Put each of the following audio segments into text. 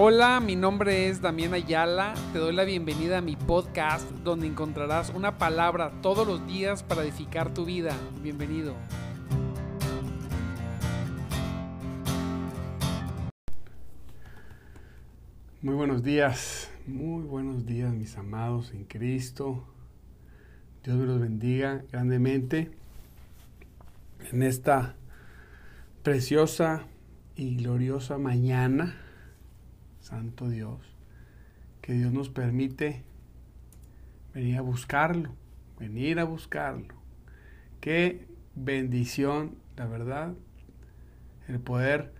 Hola, mi nombre es Damián Ayala. Te doy la bienvenida a mi podcast donde encontrarás una palabra todos los días para edificar tu vida. Bienvenido. Muy buenos días, muy buenos días mis amados en Cristo. Dios me los bendiga grandemente en esta preciosa y gloriosa mañana Santo Dios, que Dios nos permite venir a buscarlo, venir a buscarlo. Qué bendición, la verdad, el poder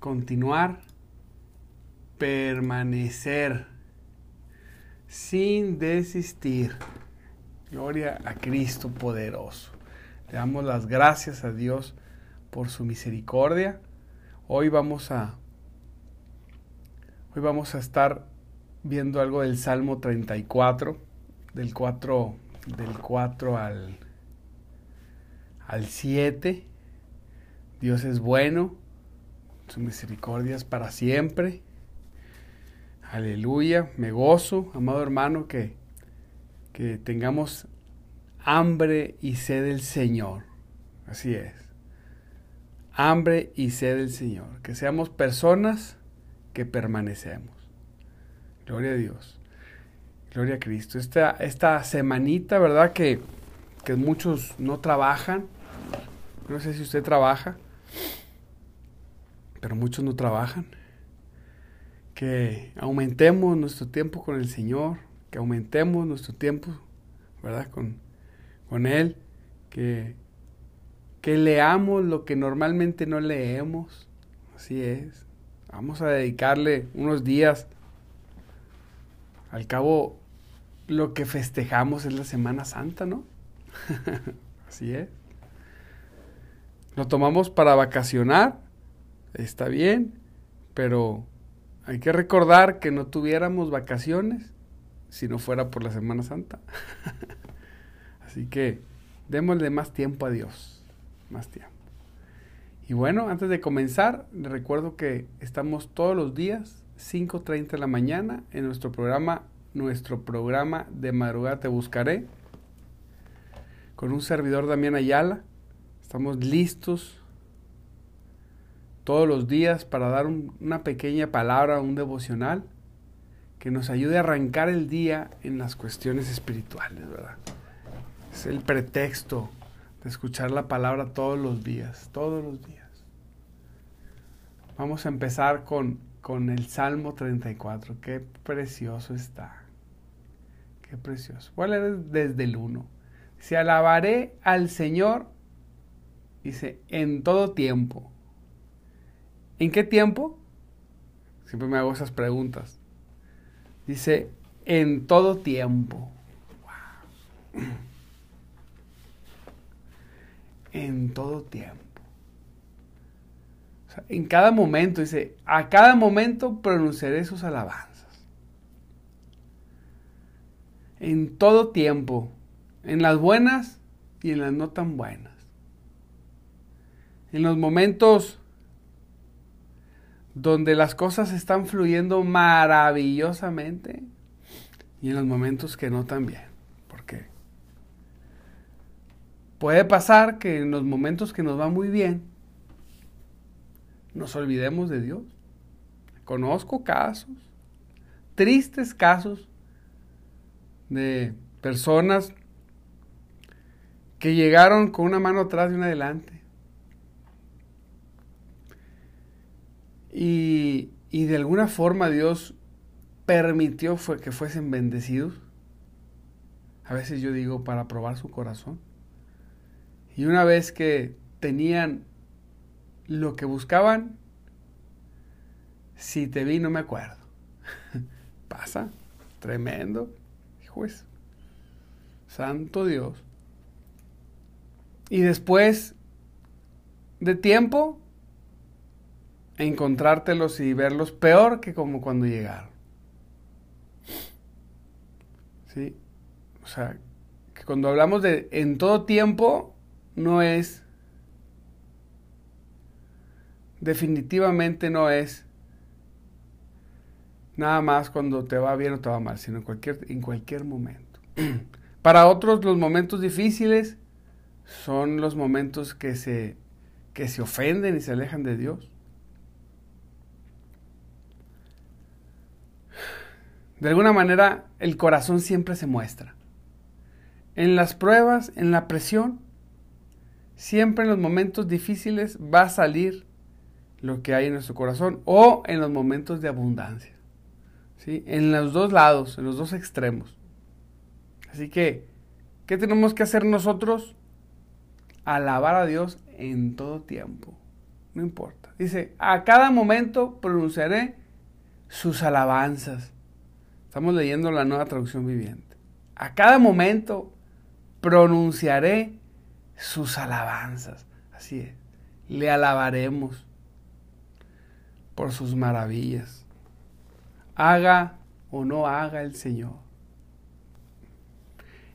continuar, permanecer sin desistir. Gloria a Cristo poderoso. Le damos las gracias a Dios por su misericordia. Hoy vamos a Hoy vamos a estar viendo algo del Salmo 34, del 4, del 4 al, al 7. Dios es bueno, su misericordia es para siempre. Aleluya, me gozo, amado hermano, que, que tengamos hambre y sed del Señor. Así es. Hambre y sed del Señor. Que seamos personas que permanecemos. Gloria a Dios. Gloria a Cristo. Esta, esta semanita, ¿verdad? Que, que muchos no trabajan. No sé si usted trabaja, pero muchos no trabajan. Que aumentemos nuestro tiempo con el Señor, que aumentemos nuestro tiempo, ¿verdad? Con, con Él, que, que leamos lo que normalmente no leemos. Así es. Vamos a dedicarle unos días. Al cabo, lo que festejamos es la Semana Santa, ¿no? Así es. Lo tomamos para vacacionar, está bien, pero hay que recordar que no tuviéramos vacaciones si no fuera por la Semana Santa. Así que démosle más tiempo a Dios, más tiempo. Y bueno, antes de comenzar, les recuerdo que estamos todos los días, 5.30 de la mañana, en nuestro programa, nuestro programa de madrugada te buscaré, con un servidor Damián Ayala. Estamos listos todos los días para dar una pequeña palabra, un devocional, que nos ayude a arrancar el día en las cuestiones espirituales, ¿verdad? Es el pretexto de escuchar la palabra todos los días, todos los días. Vamos a empezar con, con el Salmo 34. Qué precioso está. Qué precioso. Voy a leer desde el 1. Se alabaré al Señor, dice, en todo tiempo. ¿En qué tiempo? Siempre me hago esas preguntas. Dice, en todo tiempo. Wow. En todo tiempo en cada momento, dice, a cada momento pronunciaré sus alabanzas. En todo tiempo, en las buenas y en las no tan buenas. En los momentos donde las cosas están fluyendo maravillosamente y en los momentos que no tan bien. ¿Por qué? Puede pasar que en los momentos que nos va muy bien, nos olvidemos de Dios. Conozco casos, tristes casos de personas que llegaron con una mano atrás y una adelante. Y, y de alguna forma Dios permitió fue que fuesen bendecidos. A veces yo digo para probar su corazón. Y una vez que tenían lo que buscaban, si te vi no me acuerdo. Pasa, tremendo, hijo Santo Dios. Y después de tiempo, encontrártelos y verlos peor que como cuando llegaron. ¿Sí? O sea, que cuando hablamos de en todo tiempo, no es definitivamente no es nada más cuando te va bien o te va mal, sino en cualquier, en cualquier momento. Para otros los momentos difíciles son los momentos que se, que se ofenden y se alejan de Dios. De alguna manera el corazón siempre se muestra. En las pruebas, en la presión, siempre en los momentos difíciles va a salir lo que hay en nuestro corazón o en los momentos de abundancia. ¿sí? En los dos lados, en los dos extremos. Así que, ¿qué tenemos que hacer nosotros? Alabar a Dios en todo tiempo. No importa. Dice, a cada momento pronunciaré sus alabanzas. Estamos leyendo la nueva traducción viviente. A cada momento pronunciaré sus alabanzas. Así es. Le alabaremos por sus maravillas. Haga o no haga el Señor.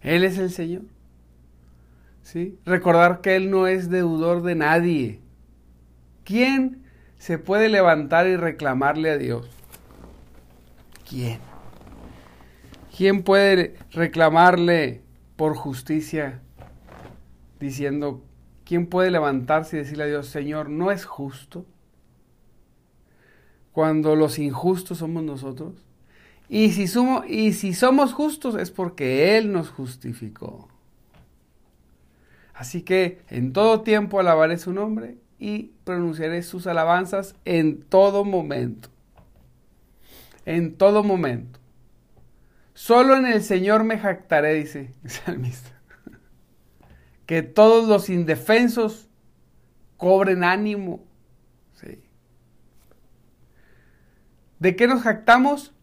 Él es el Señor. ¿Sí? Recordar que Él no es deudor de nadie. ¿Quién se puede levantar y reclamarle a Dios? ¿Quién? ¿Quién puede reclamarle por justicia diciendo, ¿quién puede levantarse y decirle a Dios, Señor, no es justo? Cuando los injustos somos nosotros. Y si, somos, y si somos justos es porque Él nos justificó. Así que en todo tiempo alabaré su nombre y pronunciaré sus alabanzas en todo momento. En todo momento. Solo en el Señor me jactaré, dice el salmista. Que todos los indefensos cobren ánimo. Sí. ¿De qué nos jactamos?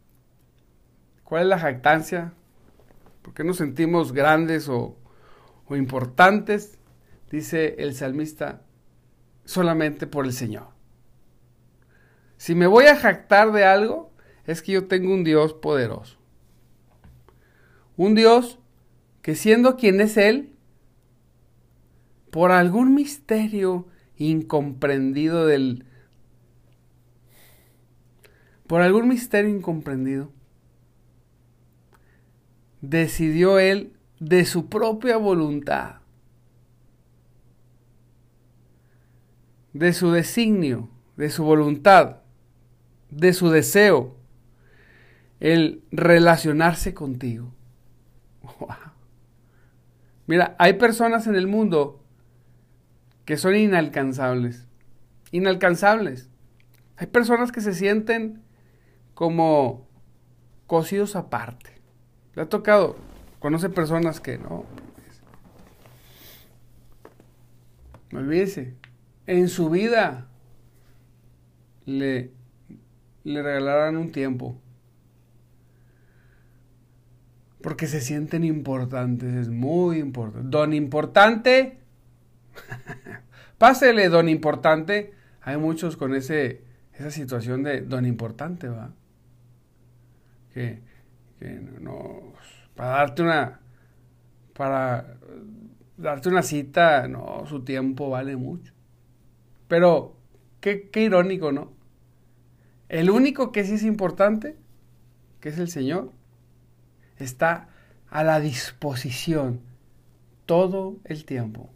¿Cuál es la jactancia? ¿Por qué nos sentimos grandes o, o importantes? Dice el salmista, solamente por el Señor. Si me voy a jactar de algo, es que yo tengo un Dios poderoso. Un Dios que siendo quien es Él, por algún misterio incomprendido del... Por algún misterio incomprendido, decidió Él de su propia voluntad, de su designio, de su voluntad, de su deseo, el relacionarse contigo. Mira, hay personas en el mundo que son inalcanzables. Inalcanzables. Hay personas que se sienten como cosidos aparte. Le ha tocado, conoce personas que no. No olvídese. En su vida le, le regalarán un tiempo porque se sienten importantes, es muy importante. Don importante, pásele don importante. Hay muchos con ese, esa situación de don importante, ¿va? Que, que para darte una, para darte una cita, no, su tiempo vale mucho. Pero, qué, qué irónico, ¿no? El único que sí es importante, que es el Señor, está a la disposición todo el tiempo.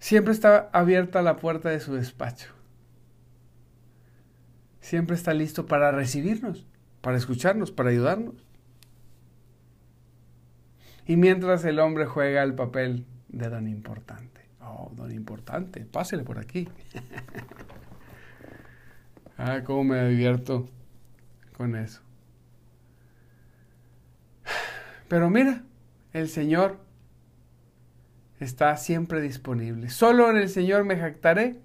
Siempre está abierta la puerta de su despacho. Siempre está listo para recibirnos, para escucharnos, para ayudarnos. Y mientras el hombre juega el papel de don importante. Oh, don importante, pásele por aquí. ah, cómo me divierto con eso. Pero mira, el Señor está siempre disponible. Solo en el Señor me jactaré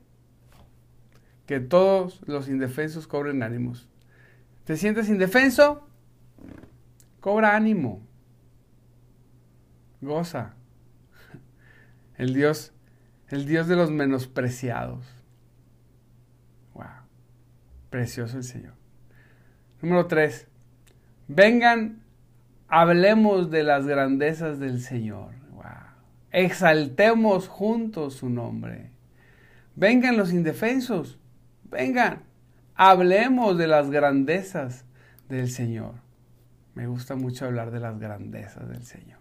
que todos los indefensos cobren ánimos. ¿Te sientes indefenso? Cobra ánimo. Goza. El Dios, el Dios de los menospreciados. Wow. Precioso el Señor. Número tres. Vengan Hablemos de las grandezas del Señor. Exaltemos juntos su nombre. Vengan los indefensos. Vengan. Hablemos de las grandezas del Señor. Me gusta mucho hablar de las grandezas del Señor.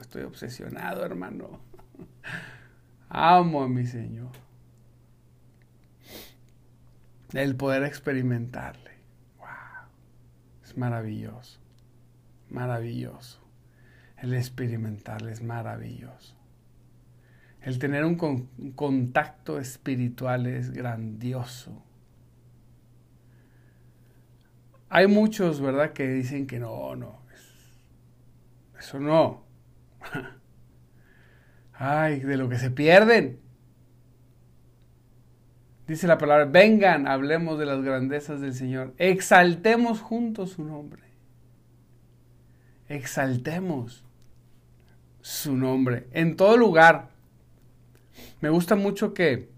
estoy obsesionado, hermano. Amo a mi Señor. El poder experimentarle. Wow. Es maravilloso. Maravilloso. El experimentarle es maravilloso. El tener un, contacto espiritual es grandioso. Hay muchos, ¿verdad?, que dicen que no, no, eso no. Ay, de lo que se pierden. Dice la palabra, vengan, hablemos de las grandezas del Señor. Exaltemos juntos su nombre. Exaltemos su nombre en todo lugar. Me gusta mucho que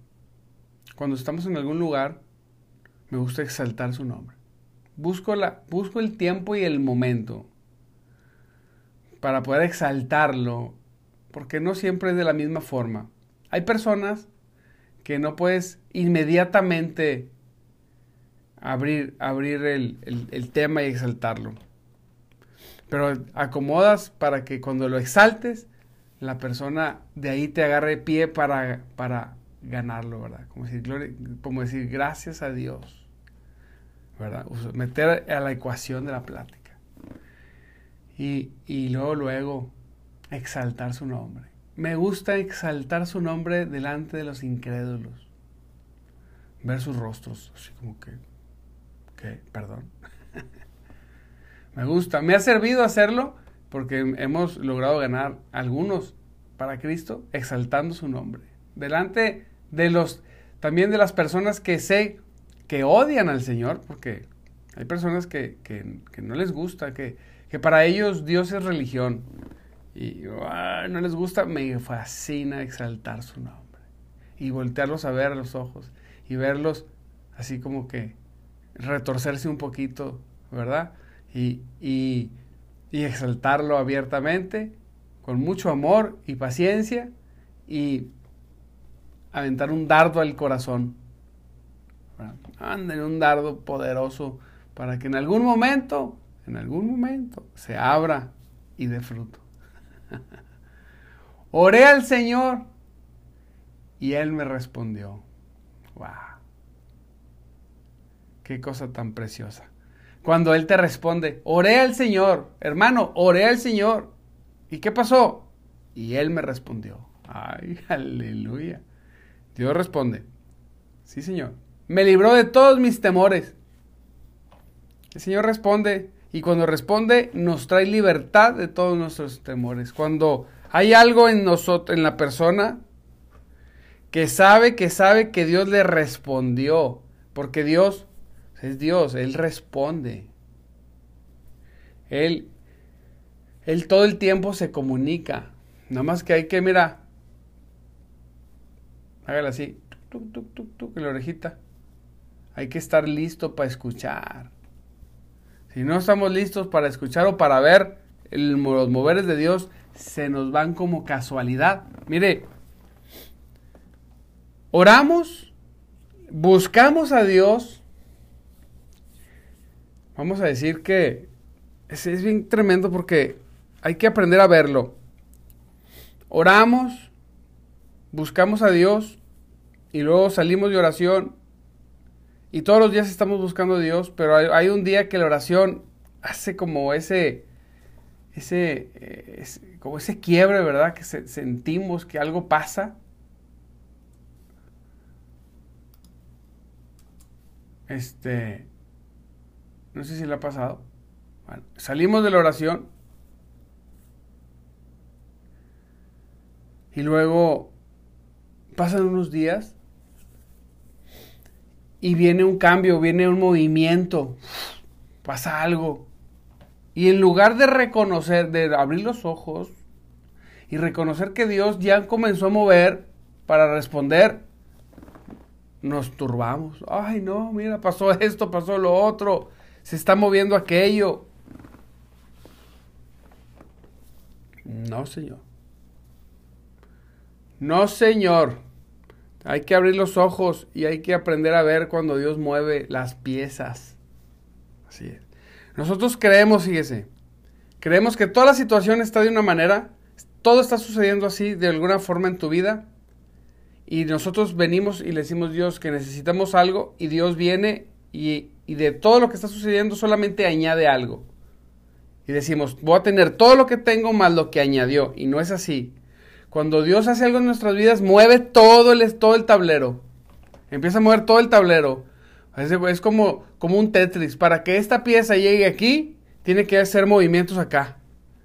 cuando estamos en algún lugar, me gusta exaltar su nombre. Busco, la, busco el tiempo y el momento para poder exaltarlo, porque no siempre es de la misma forma. Hay personas que no puedes inmediatamente abrir, abrir el, el tema y exaltarlo. Pero acomodas para que cuando lo exaltes, la persona de ahí te agarre pie para, para ganarlo, ¿verdad? Como decir, como decir gracias a Dios ¿verdad? Meter a la ecuación de la plática. Y, y luego, luego, exaltar su nombre. Me gusta exaltar su nombre delante de los incrédulos. Ver sus rostros, así como que, ¿qué? Perdón. Me gusta. Me ha servido hacerlo porque hemos logrado ganar algunos para Cristo exaltando su nombre. Delante de los, también de las personas que sé que odian al Señor, porque hay personas que, no les gusta, que, para ellos Dios es religión. Y no les gusta, me fascina exaltar su nombre. Y voltearlos a ver los ojos. Y verlos así como que retorcerse un poquito, ¿verdad? Y, y, y exaltarlo abiertamente, con mucho amor y paciencia. Y aventar un dardo al corazón Anden un dardo poderoso para que en algún momento, en algún momento, se abra y dé fruto. Oré al Señor y Él me respondió. ¡Wow! Qué cosa tan preciosa. Cuando Él te responde, oré al Señor, hermano, oré al Señor. ¿Y qué pasó? Y Él me respondió. ¡Ay, aleluya! Dios responde, sí, Señor. Me libró de todos mis temores. El Señor responde y cuando responde nos trae libertad de todos nuestros temores. Cuando hay algo en nosotros, en la persona, que sabe, que sabe que Dios le respondió, porque Dios es Dios, Él responde. Él, Él todo el tiempo se comunica. Nada más que hay que, mira, hágale así, tuc, tuc, tuc, tuc, en la orejita. Hay que estar listo para escuchar. Si no estamos listos para escuchar o para ver los moveres de Dios, se nos van como casualidad. Mire, oramos, buscamos a Dios. Vamos a decir que es, es bien tremendo porque hay que aprender a verlo. Oramos, buscamos a Dios y luego salimos de oración y todos los días estamos buscando a Dios, pero hay, un día que la oración hace como ese, ese, eh, como ese quiebre, ¿verdad? Que sentimos que algo pasa. Este, no sé si le ha pasado. Bueno, salimos de la oración y luego pasan unos días y viene un cambio, viene un movimiento, pasa algo. Y en lugar de reconocer, de abrir los ojos y reconocer que Dios ya comenzó a mover para responder, nos turbamos. Ay, no, mira, pasó esto, pasó lo otro, se está moviendo aquello. No, Señor. No, Señor. Hay que abrir los ojos y hay que aprender a ver cuando Dios mueve las piezas. Así es. Nosotros creemos, fíjese, creemos que toda la situación está de una manera, todo está sucediendo así de alguna forma en tu vida. Y nosotros venimos y le decimos a Dios que necesitamos algo y Dios viene y, y de todo lo que está sucediendo solamente añade algo. Y decimos, voy a tener todo lo que tengo más lo que añadió. Y no es así. Cuando Dios hace algo en nuestras vidas, mueve todo el, todo el tablero. Empieza a mover todo el tablero. Es, como, como un Tetris. Para que esta pieza llegue aquí, tiene que hacer movimientos acá.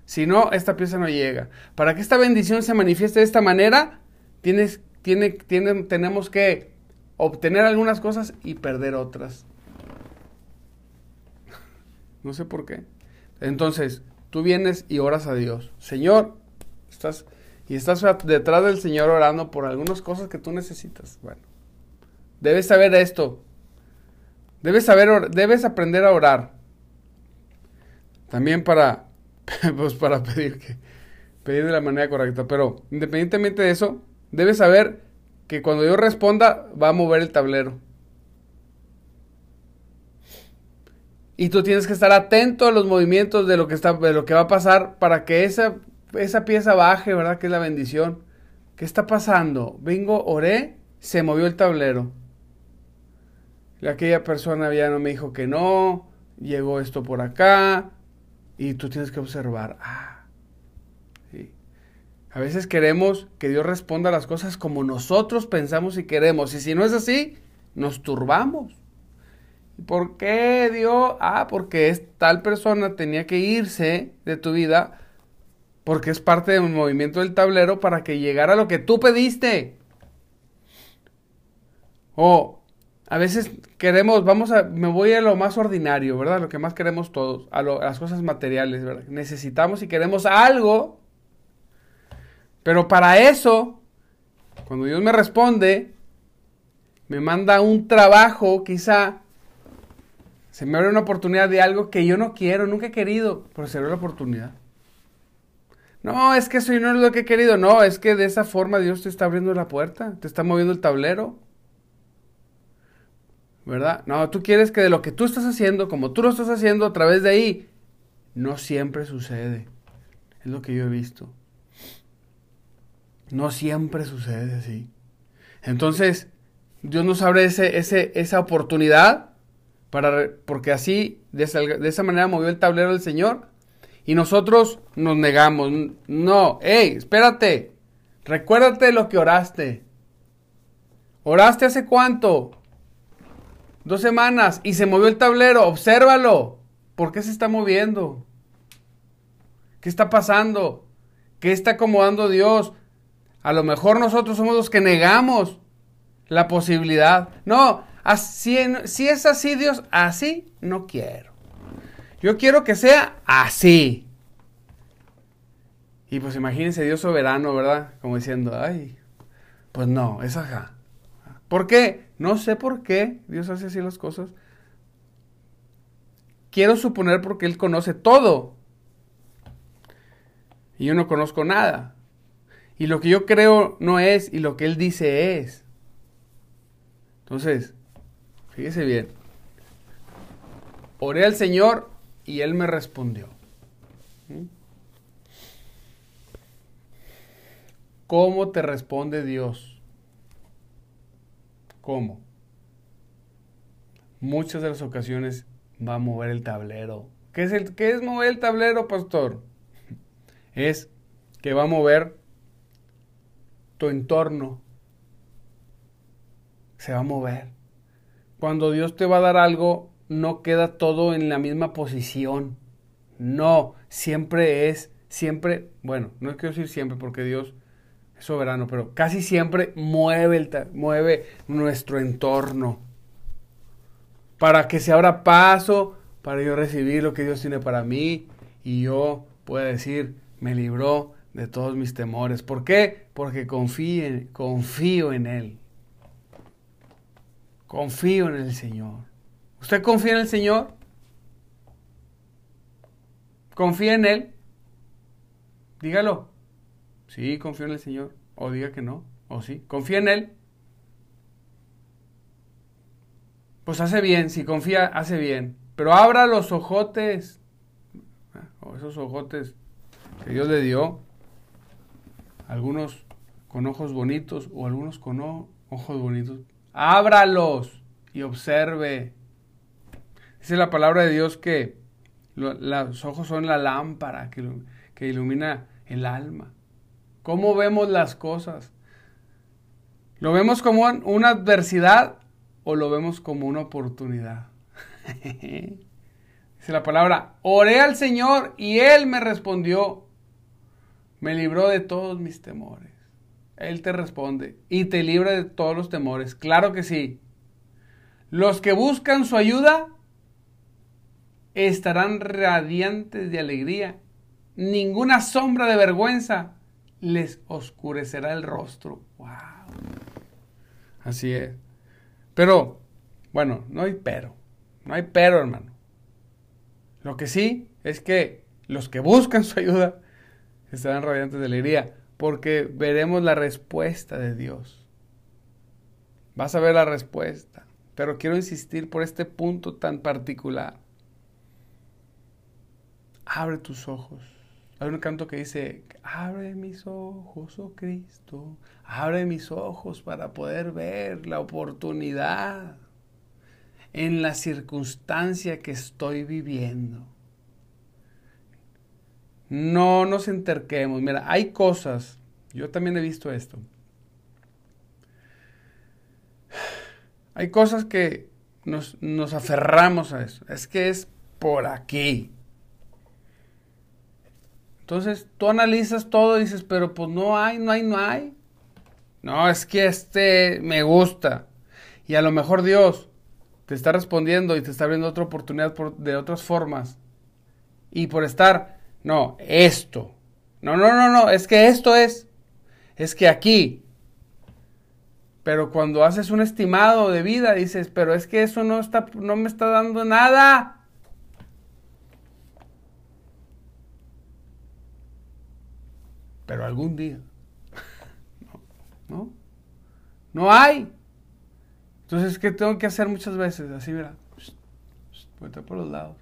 Si no, esta pieza no llega. Para que esta bendición se manifieste de esta manera, tienes, tiene, tenemos que obtener algunas cosas y perder otras. No sé por qué. Entonces, tú vienes y oras a Dios. Señor, estás y estás detrás del Señor orando por algunas cosas que tú necesitas. Bueno, debes saber esto. Debes saber, debes aprender a orar. También para, pues para pedir que, pedir de la manera correcta. Pero independientemente de eso, debes saber que cuando Dios responda, va a mover el tablero. Y tú tienes que estar atento a los movimientos de lo que está, de lo que va a pasar para que esa esa pieza baje, ¿verdad? Que es la bendición. ¿Qué está pasando? Vengo, oré, se movió el tablero. Aquella persona ya no me dijo que no, llegó esto por acá, y tú tienes que observar. Ah. A veces queremos que Dios responda a las cosas como nosotros pensamos y queremos, y si no es así, nos turbamos. ¿Por qué Dios? Ah, porque tal persona tenía que irse de tu vida porque es parte del movimiento del tablero para que llegara lo que tú pediste. O a veces queremos, vamos a, me voy a lo más ordinario, ¿verdad? Lo que más queremos todos, a, las cosas materiales, ¿verdad? Necesitamos y queremos algo, pero para eso, cuando Dios me responde, me manda un trabajo, quizá se me abre una oportunidad de algo que yo no quiero, nunca he querido, pero se abre la oportunidad. No, es que eso no es lo que he querido. No, es que de esa forma Dios te está abriendo la puerta, te está moviendo el tablero. ¿Verdad? No, tú quieres que de lo que tú estás haciendo, como tú lo estás haciendo a través de ahí, no siempre sucede. Es lo que yo he visto. No siempre sucede así. Entonces, Dios nos abre ese, ese, esa oportunidad para, porque así, de esa, de esa manera movió el tablero del Señor y nosotros nos negamos. No, hey, espérate. Recuérdate lo que oraste. ¿Oraste hace cuánto? Dos semanas y se movió el tablero. Obsérvalo. ¿Por qué se está moviendo? ¿Qué está pasando? ¿Qué está acomodando Dios? A lo mejor nosotros somos los que negamos la posibilidad. No, así, si es así Dios, así no quiero. Yo quiero que sea así. Y pues imagínense Dios soberano, ¿verdad? Como diciendo, ay, pues no, es acá. ¿Por qué? No sé por qué Dios hace así las cosas. Quiero suponer porque Él conoce todo. Y yo no conozco nada. Y lo que yo creo no es y lo que Él dice es. Entonces, fíjese bien. Oré al Señor y él me respondió. ¿Mm? ¿Cómo te responde Dios? ¿Cómo? Muchas de las ocasiones va a mover el tablero. ¿Qué es, el, qué es mover el tablero, pastor? Es que va a mover tu entorno. Se va a mover. Cuando Dios te va a dar algo, no queda todo en la misma posición. No, siempre es, siempre, bueno, no quiero decir siempre porque Dios es soberano, pero casi siempre mueve, el, mueve nuestro entorno para que se abra paso para yo recibir lo que Dios tiene para mí y yo pueda decir, me libró de todos mis temores. ¿Por qué? Porque confío, confío en Él. Confío en el Señor. ¿Usted confía en el Señor? ¿Confía en Él? Dígalo. Sí, confío en el Señor. O diga que no. O sí. ¿Confía en Él? pues hace bien, si confía, hace bien. Pero abra los ojotes, o esos ojotes que Dios le dio, algunos con ojos bonitos o algunos con ojos bonitos. Ábralos y observe. Dice la palabra de Dios que los ojos son la lámpara que, que ilumina el alma. ¿Cómo vemos las cosas? ¿Lo vemos como una adversidad o lo vemos como una oportunidad? Dice la palabra, oré al Señor y Él me respondió, me libró de todos mis temores. Él te responde y te libra de todos los temores. Claro que sí. Los que buscan su ayuda estarán radiantes de alegría. Ninguna sombra de vergüenza les oscurecerá el rostro. ¡Wow! Así es. Pero, bueno, no hay pero. No hay pero, hermano. Lo que sí es que los que buscan su ayuda estarán radiantes de alegría, porque veremos la respuesta de Dios. Vas a ver la respuesta, pero quiero insistir por este punto tan particular. Abre tus ojos. Hay un canto que dice, abre mis ojos, oh Cristo, abre mis ojos para poder ver la oportunidad en la circunstancia que estoy viviendo. No nos enterquemos. Mira, hay cosas, yo también he visto esto. Hay cosas que nos, nos aferramos a eso. Es que es por aquí. Entonces tú analizas todo y dices, pero pues no hay, no hay, no hay. No, es que este me gusta. Y a lo mejor Dios te está respondiendo y te está abriendo otra oportunidad de otras formas. Y por estar, no, esto. No, no, no, no, es que esto es. Es que aquí. Pero cuando haces un estimado de vida, dices, pero es que eso no, está, no me está dando nada. Pero algún día. no, no, hay. Entonces, ¿qué tengo que hacer muchas veces? Así, mira, vuelta por los lados.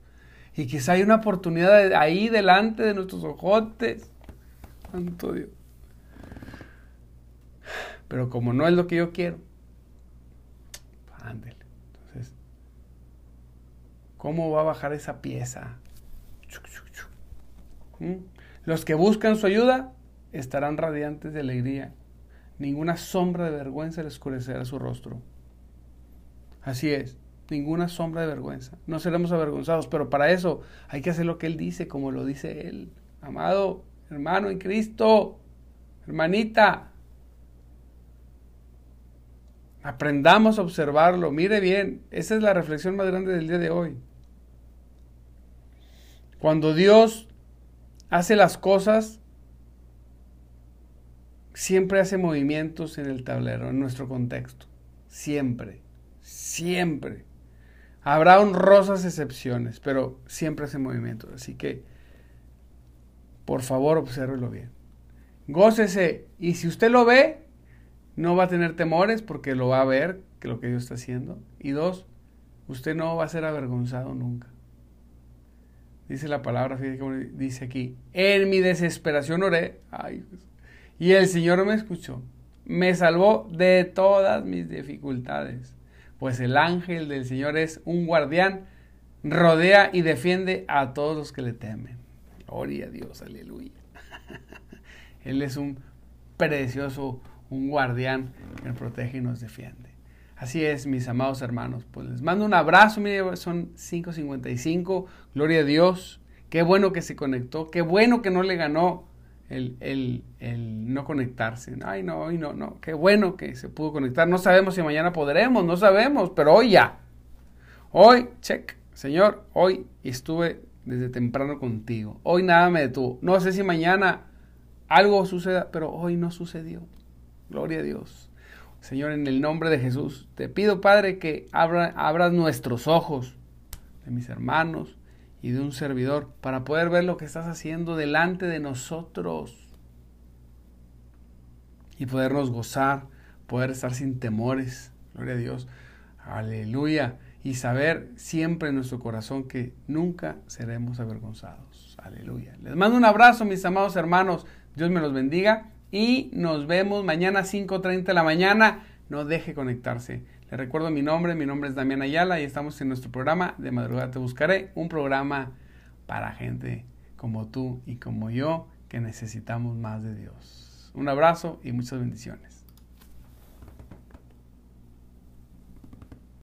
Y quizá hay una oportunidad ahí delante de nuestros ojotes. Santo Dios. Pero como no es lo que yo quiero, ándele. Entonces, ¿cómo va a bajar esa pieza? ¿Mm? Los que buscan su ayuda estarán radiantes de alegría. Ninguna sombra de vergüenza les oscurecerá su rostro. Así es, ninguna sombra de vergüenza. No seremos avergonzados, pero para eso hay que hacer lo que Él dice, como lo dice Él. Amado hermano en Cristo, hermanita, aprendamos a observarlo. Mire bien, esa es la reflexión más grande del día de hoy. Cuando Dios hace las cosas, siempre hace movimientos en el tablero, en nuestro contexto. Siempre. Siempre. Habrá honrosas excepciones, pero siempre hace movimiento. Así que, por favor, obsérvelo bien. Gócese. Y si usted lo ve, no va a tener temores porque lo va a ver, que lo que Dios está haciendo. Y dos, usted no va a ser avergonzado nunca. Dice la palabra, fíjate dice aquí, en mi desesperación oré, ay, y el Señor me escuchó, me salvó de todas mis dificultades pues el ángel del Señor es un guardián, rodea y defiende a todos los que le temen. Gloria a Dios, aleluya. Él es un precioso, un guardián que nos protege y nos defiende. Así es, mis amados hermanos. Pues les mando un abrazo, mire, son 5.55. Gloria a Dios. Qué bueno que se conectó. Qué bueno que no le ganó el, no conectarse. Ay, no, hoy no, no. Qué bueno que se pudo conectar. No sabemos si mañana podremos, no sabemos, pero hoy ya. Hoy, check, Señor, hoy estuve desde temprano contigo. Hoy nada me detuvo. No sé si mañana algo suceda, pero hoy no sucedió. Gloria a Dios. Señor, en el nombre de Jesús, te pido, Padre, que abra, abras nuestros ojos de mis hermanos, y de un servidor para poder ver lo que estás haciendo delante de nosotros y podernos gozar, poder estar sin temores. Gloria a Dios. Aleluya. y saber siempre en nuestro corazón que nunca seremos avergonzados. Aleluya. Les mando un abrazo, mis amados hermanos. Dios me los bendiga y nos vemos mañana a 5.30 de la mañana. No deje conectarse. Les recuerdo mi nombre, mi nombre es Damián Ayala y estamos en nuestro programa de Madrugada Te Buscaré, un programa para gente como tú y como yo que necesitamos más de Dios. Un abrazo y muchas bendiciones.